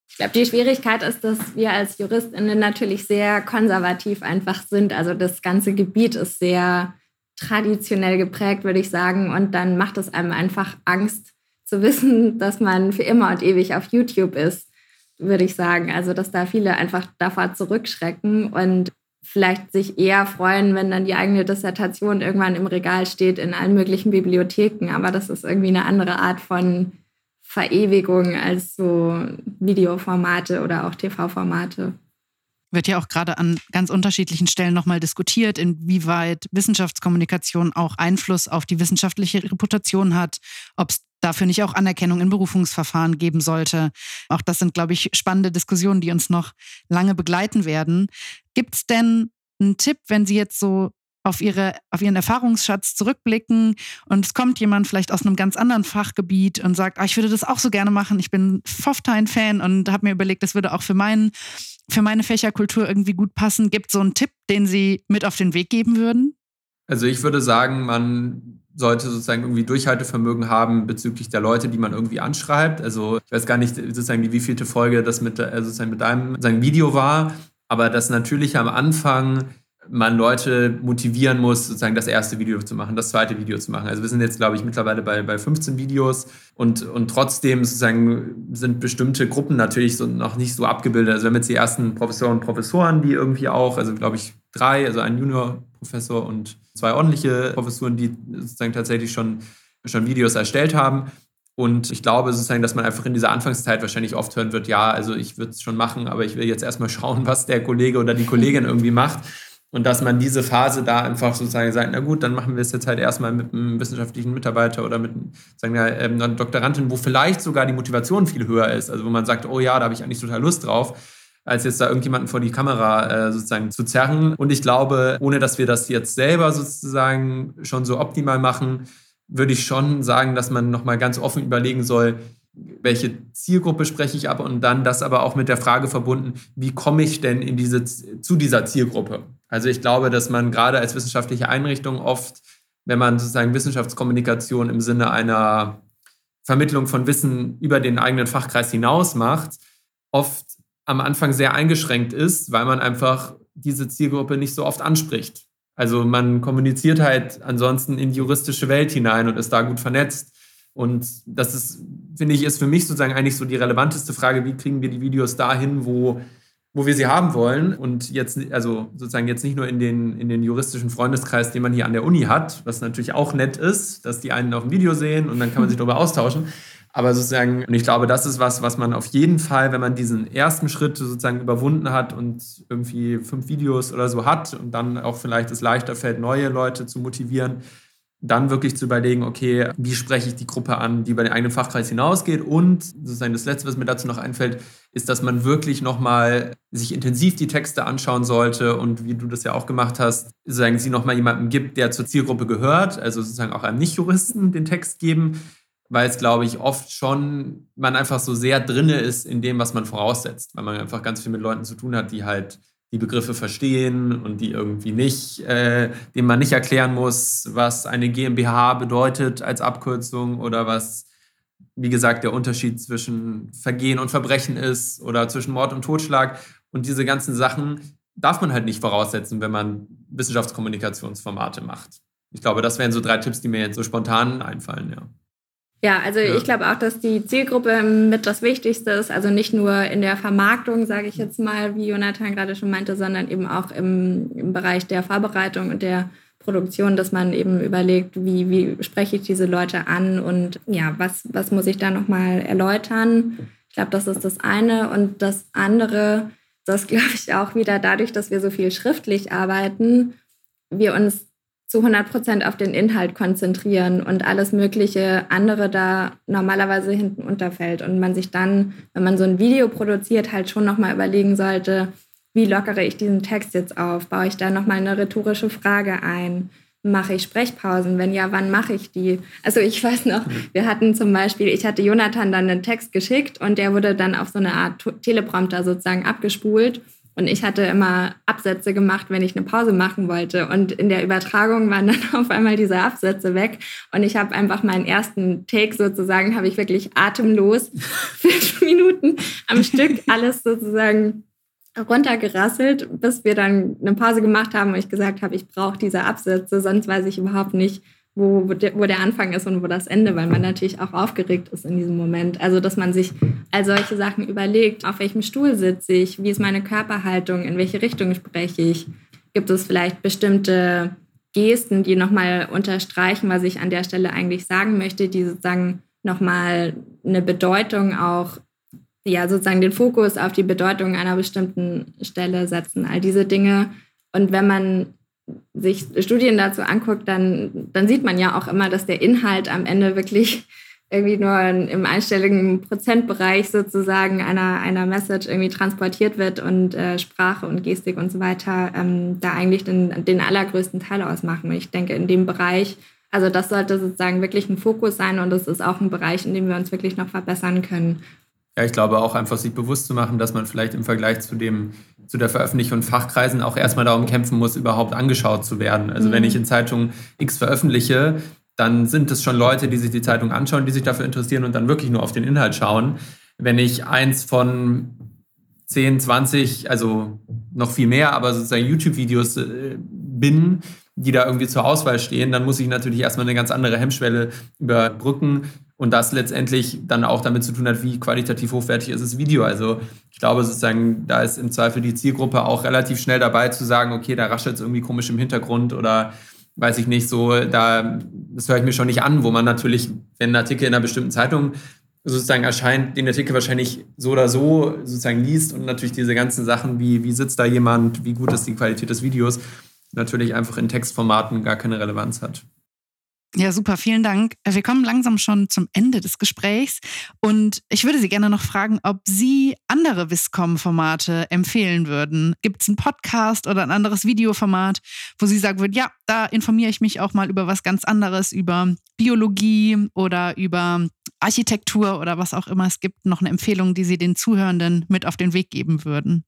Ich glaube, die Schwierigkeit ist, dass wir als JuristInnen natürlich sehr konservativ einfach sind. Also das ganze Gebiet ist sehr traditionell geprägt, würde ich sagen. Und dann macht es einem einfach Angst zu wissen, dass man für immer und ewig auf YouTube ist, würde ich sagen. Also dass da viele einfach davor zurückschrecken. Und vielleicht sich eher freuen, wenn dann die eigene Dissertation irgendwann im Regal steht in allen möglichen Bibliotheken. Aber das ist irgendwie eine andere Art von Verewigung als so Videoformate oder auch TV-Formate. Wird ja auch gerade an ganz unterschiedlichen Stellen nochmal diskutiert, inwieweit Wissenschaftskommunikation auch Einfluss auf die wissenschaftliche Reputation hat, ob es dafür nicht auch Anerkennung in Berufungsverfahren geben sollte. Auch das sind, glaube ich, spannende Diskussionen, die uns noch lange begleiten werden. Gibt es denn einen Tipp, wenn Sie jetzt so auf, ihre, auf ihren Erfahrungsschatz zurückblicken und es kommt jemand vielleicht aus einem ganz anderen Fachgebiet und sagt, ah, ich würde das auch so gerne machen, ich bin Pfofftein-Fan und habe mir überlegt, das würde auch für, meinen, für meine Fächerkultur irgendwie gut passen. Gibt so einen Tipp, den Sie mit auf den Weg geben würden? Also ich würde sagen, man sollte sozusagen irgendwie Durchhaltevermögen haben bezüglich der Leute, die man irgendwie anschreibt. Also ich weiß gar nicht sozusagen, wie wievielte Folge das mit, also sozusagen mit deinem sozusagen Video war, aber dass natürlich am Anfang man Leute motivieren muss, sozusagen das erste Video zu machen, das zweite Video zu machen. Also wir sind jetzt, glaube ich, mittlerweile bei, bei 15 Videos und, und trotzdem sozusagen sind bestimmte Gruppen natürlich so noch nicht so abgebildet. Also wir haben jetzt die ersten Professoren und Professoren, die irgendwie auch, also glaube ich drei, also ein Junior-Professor und zwei ordentliche Professuren, die sozusagen tatsächlich schon, schon Videos erstellt haben. Und ich glaube sozusagen, dass man einfach in dieser Anfangszeit wahrscheinlich oft hören wird, ja, also ich würde es schon machen, aber ich will jetzt erstmal schauen, was der Kollege oder die Kollegin irgendwie macht. Und dass man diese Phase da einfach sozusagen sagt, na gut, dann machen wir es jetzt halt erstmal mit einem wissenschaftlichen Mitarbeiter oder mit sagen wir, ähm, einer Doktorandin, wo vielleicht sogar die Motivation viel höher ist. Also wo man sagt, oh ja, da habe ich eigentlich total Lust drauf als jetzt da irgendjemanden vor die Kamera äh, sozusagen zu zerren. Und ich glaube, ohne dass wir das jetzt selber sozusagen schon so optimal machen, würde ich schon sagen, dass man nochmal ganz offen überlegen soll, welche Zielgruppe spreche ich ab und dann das aber auch mit der Frage verbunden, wie komme ich denn in diese, zu dieser Zielgruppe? Also ich glaube, dass man gerade als wissenschaftliche Einrichtung oft, wenn man sozusagen Wissenschaftskommunikation im Sinne einer Vermittlung von Wissen über den eigenen Fachkreis hinaus macht, oft am Anfang sehr eingeschränkt ist, weil man einfach diese Zielgruppe nicht so oft anspricht. Also man kommuniziert halt ansonsten in die juristische Welt hinein und ist da gut vernetzt. Und das ist, finde ich, ist für mich sozusagen eigentlich so die relevanteste Frage, wie kriegen wir die Videos dahin, wo, wo wir sie haben wollen. Und jetzt, also sozusagen jetzt nicht nur in den, in den juristischen Freundeskreis, den man hier an der Uni hat, was natürlich auch nett ist, dass die einen auf dem Video sehen und dann kann man sich darüber austauschen. Aber sozusagen, und ich glaube, das ist was, was man auf jeden Fall, wenn man diesen ersten Schritt sozusagen überwunden hat und irgendwie fünf Videos oder so hat und dann auch vielleicht es leichter fällt, neue Leute zu motivieren, dann wirklich zu überlegen, okay, wie spreche ich die Gruppe an, die über den eigenen Fachkreis hinausgeht. Und sozusagen das Letzte, was mir dazu noch einfällt, ist, dass man wirklich nochmal sich intensiv die Texte anschauen sollte und wie du das ja auch gemacht hast, sozusagen sie nochmal jemandem gibt, der zur Zielgruppe gehört, also sozusagen auch einem Nicht-Juristen den Text geben, weil es, glaube ich, oft schon man einfach so sehr drinne ist in dem, was man voraussetzt, weil man einfach ganz viel mit Leuten zu tun hat, die halt die Begriffe verstehen und die irgendwie nicht, äh, dem man nicht erklären muss, was eine GmbH bedeutet als Abkürzung oder was, wie gesagt, der Unterschied zwischen Vergehen und Verbrechen ist oder zwischen Mord und Totschlag. Und diese ganzen Sachen darf man halt nicht voraussetzen, wenn man Wissenschaftskommunikationsformate macht. Ich glaube, das wären so drei Tipps, die mir jetzt so spontan einfallen, ja. Ja, also ja. ich glaube auch, dass die Zielgruppe mit das Wichtigste ist. Also nicht nur in der Vermarktung, sage ich jetzt mal, wie Jonathan gerade schon meinte, sondern eben auch im, im Bereich der Vorbereitung und der Produktion, dass man eben überlegt, wie, wie spreche ich diese Leute an und ja, was, was muss ich da nochmal erläutern. Ich glaube, das ist das eine. Und das andere, das glaube ich auch wieder dadurch, dass wir so viel schriftlich arbeiten, wir uns zu 100 Prozent auf den Inhalt konzentrieren und alles mögliche andere da normalerweise hinten unterfällt und man sich dann, wenn man so ein Video produziert, halt schon nochmal überlegen sollte, wie lockere ich diesen Text jetzt auf? Baue ich da nochmal eine rhetorische Frage ein? Mache ich Sprechpausen? Wenn ja, wann mache ich die? Also ich weiß noch, wir hatten zum Beispiel, ich hatte Jonathan dann einen Text geschickt und der wurde dann auf so eine Art Teleprompter sozusagen abgespult. Und ich hatte immer Absätze gemacht, wenn ich eine Pause machen wollte. Und in der Übertragung waren dann auf einmal diese Absätze weg. Und ich habe einfach meinen ersten Take sozusagen, habe ich wirklich atemlos fünf Minuten am Stück alles sozusagen runtergerasselt, bis wir dann eine Pause gemacht haben und ich gesagt habe, ich brauche diese Absätze, sonst weiß ich überhaupt nicht, wo, wo, der, wo der Anfang ist und wo das Ende, weil man natürlich auch aufgeregt ist in diesem Moment. Also, dass man sich all solche Sachen überlegt, auf welchem Stuhl sitze ich, wie ist meine Körperhaltung, in welche Richtung spreche ich, gibt es vielleicht bestimmte Gesten, die nochmal unterstreichen, was ich an der Stelle eigentlich sagen möchte, die sozusagen nochmal eine Bedeutung auch, ja, sozusagen den Fokus auf die Bedeutung einer bestimmten Stelle setzen, all diese Dinge. Und wenn man sich Studien dazu anguckt, dann, dann sieht man ja auch immer, dass der Inhalt am Ende wirklich irgendwie nur im einstelligen Prozentbereich sozusagen einer, einer Message irgendwie transportiert wird und äh, Sprache und Gestik und so weiter ähm, da eigentlich den, den allergrößten Teil ausmachen. Und ich denke, in dem Bereich, also das sollte sozusagen wirklich ein Fokus sein und es ist auch ein Bereich, in dem wir uns wirklich noch verbessern können. Ja, ich glaube auch einfach sich bewusst zu machen, dass man vielleicht im Vergleich zu dem zu der Veröffentlichung von Fachkreisen auch erstmal darum kämpfen muss, überhaupt angeschaut zu werden. Also mhm. wenn ich in Zeitung X veröffentliche, dann sind es schon Leute, die sich die Zeitung anschauen, die sich dafür interessieren und dann wirklich nur auf den Inhalt schauen. Wenn ich eins von 10, 20, also noch viel mehr, aber sozusagen YouTube-Videos äh, bin, die da irgendwie zur Auswahl stehen, dann muss ich natürlich erstmal eine ganz andere Hemmschwelle überbrücken und das letztendlich dann auch damit zu tun hat, wie qualitativ hochwertig ist das Video. Also ich glaube sozusagen, da ist im Zweifel die Zielgruppe auch relativ schnell dabei zu sagen, okay, da raschelt es irgendwie komisch im Hintergrund oder weiß ich nicht so, da, das höre ich mir schon nicht an, wo man natürlich, wenn ein Artikel in einer bestimmten Zeitung sozusagen erscheint, den Artikel wahrscheinlich so oder so sozusagen liest und natürlich diese ganzen Sachen wie, wie sitzt da jemand, wie gut ist die Qualität des Videos, natürlich einfach in Textformaten gar keine Relevanz hat. Ja, super, vielen Dank. Äh, wir kommen langsam schon zum Ende des Gesprächs und ich würde Sie gerne noch fragen, ob Sie andere Viscom-Formate empfehlen würden. Gibt es einen Podcast oder ein anderes Videoformat, wo Sie sagen würden, ja, da informiere ich mich auch mal über was ganz anderes, über Biologie oder über Architektur oder was auch immer es gibt, noch eine Empfehlung, die Sie den Zuhörenden mit auf den Weg geben würden?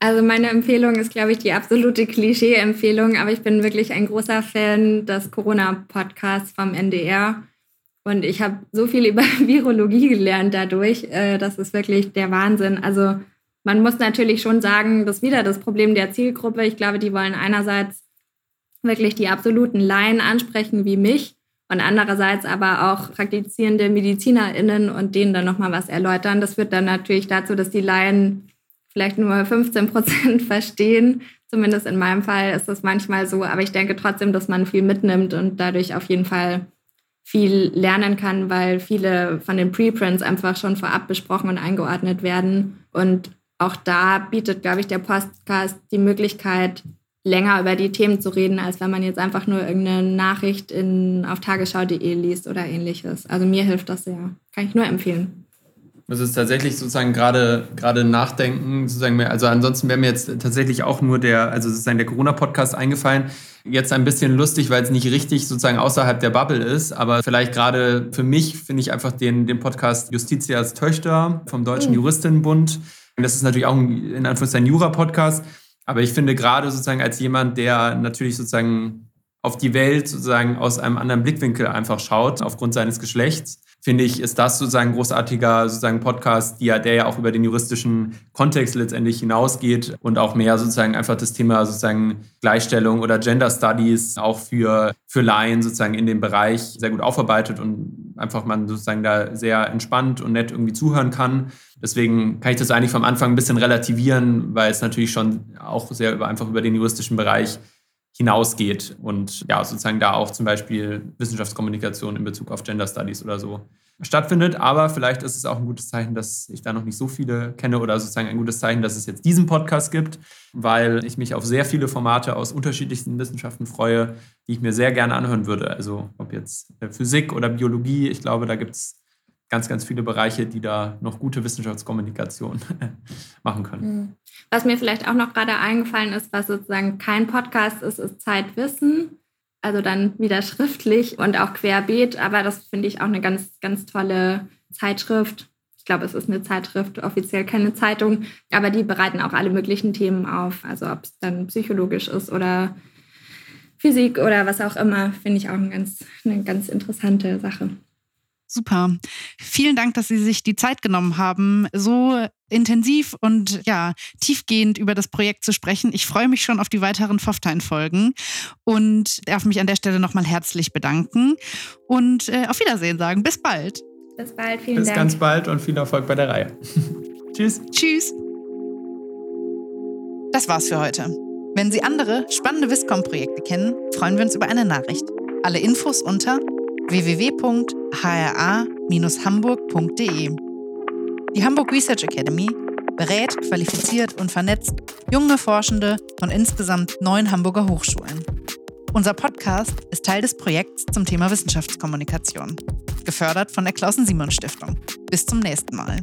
Also meine Empfehlung ist, glaube ich, die absolute Klischee-Empfehlung, aber ich bin wirklich ein großer Fan des Corona-Podcasts vom NDR. Und ich habe so viel über Virologie gelernt dadurch. Äh, das ist wirklich der Wahnsinn. Also man muss natürlich schon sagen, das ist wieder das Problem der Zielgruppe. Ich glaube, die wollen einerseits wirklich die absoluten Laien ansprechen wie mich und andererseits aber auch praktizierende MedizinerInnen und denen dann nochmal was erläutern. Das führt dann natürlich dazu, dass die Laien vielleicht nur 15 Prozent verstehen. Zumindest in meinem Fall ist das manchmal so. Aber ich denke trotzdem, dass man viel mitnimmt und dadurch auf jeden Fall viel lernen kann, weil viele von den Preprints einfach schon vorab besprochen und eingeordnet werden. Und auch da bietet, glaube ich, der Podcast die Möglichkeit, länger über die Themen zu reden, als wenn man jetzt einfach nur irgendeine Nachricht in, auf tagesschau.de liest oder ähnliches. Also mir hilft das sehr. Kann ich nur empfehlen. Das ist tatsächlich sozusagen gerade gerade nachdenken, sozusagen, also ansonsten wäre mir jetzt tatsächlich auch nur der, also sozusagen der Corona-Podcast eingefallen. Jetzt ein bisschen lustig, weil es nicht richtig sozusagen außerhalb der Bubble ist, aber vielleicht gerade für mich finde ich einfach den, den Podcast Justitias Töchter vom Deutschen mhm. Juristinnenbund. Das ist natürlich auch ein, in Anführungszeichen, Jura-Podcast. Aber ich finde gerade sozusagen als jemand, der natürlich sozusagen auf die Welt sozusagen aus einem anderen Blickwinkel einfach schaut, aufgrund seines Geschlechts, finde ich, ist das sozusagen ein großartiger sozusagen Podcast, der, der ja auch über den juristischen Kontext letztendlich hinausgeht und auch mehr sozusagen einfach das Thema sozusagen Gleichstellung oder Gender Studies auch für, für Laien sozusagen in dem Bereich sehr gut aufarbeitet und einfach man sozusagen da sehr entspannt und nett irgendwie zuhören kann. Deswegen kann ich das eigentlich vom Anfang ein bisschen relativieren, weil es natürlich schon auch sehr über, einfach über den juristischen Bereich hinausgeht und ja, sozusagen da auch zum Beispiel Wissenschaftskommunikation in Bezug auf Gender Studies oder so stattfindet. Aber vielleicht ist es auch ein gutes Zeichen, dass ich da noch nicht so viele kenne oder sozusagen ein gutes Zeichen, dass es jetzt diesen Podcast gibt, weil ich mich auf sehr viele Formate aus unterschiedlichsten Wissenschaften freue, die ich mir sehr gerne anhören würde. Also ob jetzt Physik oder Biologie, ich glaube, da gibt es ganz, ganz viele Bereiche, die da noch gute Wissenschaftskommunikation machen können. Hm. Was mir vielleicht auch noch gerade eingefallen ist, was sozusagen kein Podcast ist, ist Zeitwissen. Also dann wieder schriftlich und auch querbeet. Aber das finde ich auch eine ganz, ganz tolle Zeitschrift. Ich glaube, es ist eine Zeitschrift, offiziell keine Zeitung. Aber die bereiten auch alle möglichen Themen auf. Also ob es dann psychologisch ist oder Physik oder was auch immer, finde ich auch eine ganz, eine ganz interessante Sache. Super. Vielen Dank, dass Sie sich die Zeit genommen haben, so intensiv und ja, tiefgehend über das Projekt zu sprechen. Ich freue mich schon auf die weiteren Pfofftein-Folgen und darf mich an der Stelle nochmal herzlich bedanken und äh, auf Wiedersehen sagen. Bis bald. Bis bald, vielen Bis Dank. Bis ganz bald und viel Erfolg bei der Reihe. Tschüss. Tschüss. Das war's für heute. Wenn Sie andere spannende Viscom-Projekte kennen, freuen wir uns über eine Nachricht. Alle Infos unter www.hra-hamburg.de. Die Hamburg Research Academy berät, qualifiziert und vernetzt junge Forschende von insgesamt neun Hamburger Hochschulen. Unser Podcast ist Teil des Projekts zum Thema Wissenschaftskommunikation, gefördert von der Klausen-Simon-Stiftung. Bis zum nächsten Mal.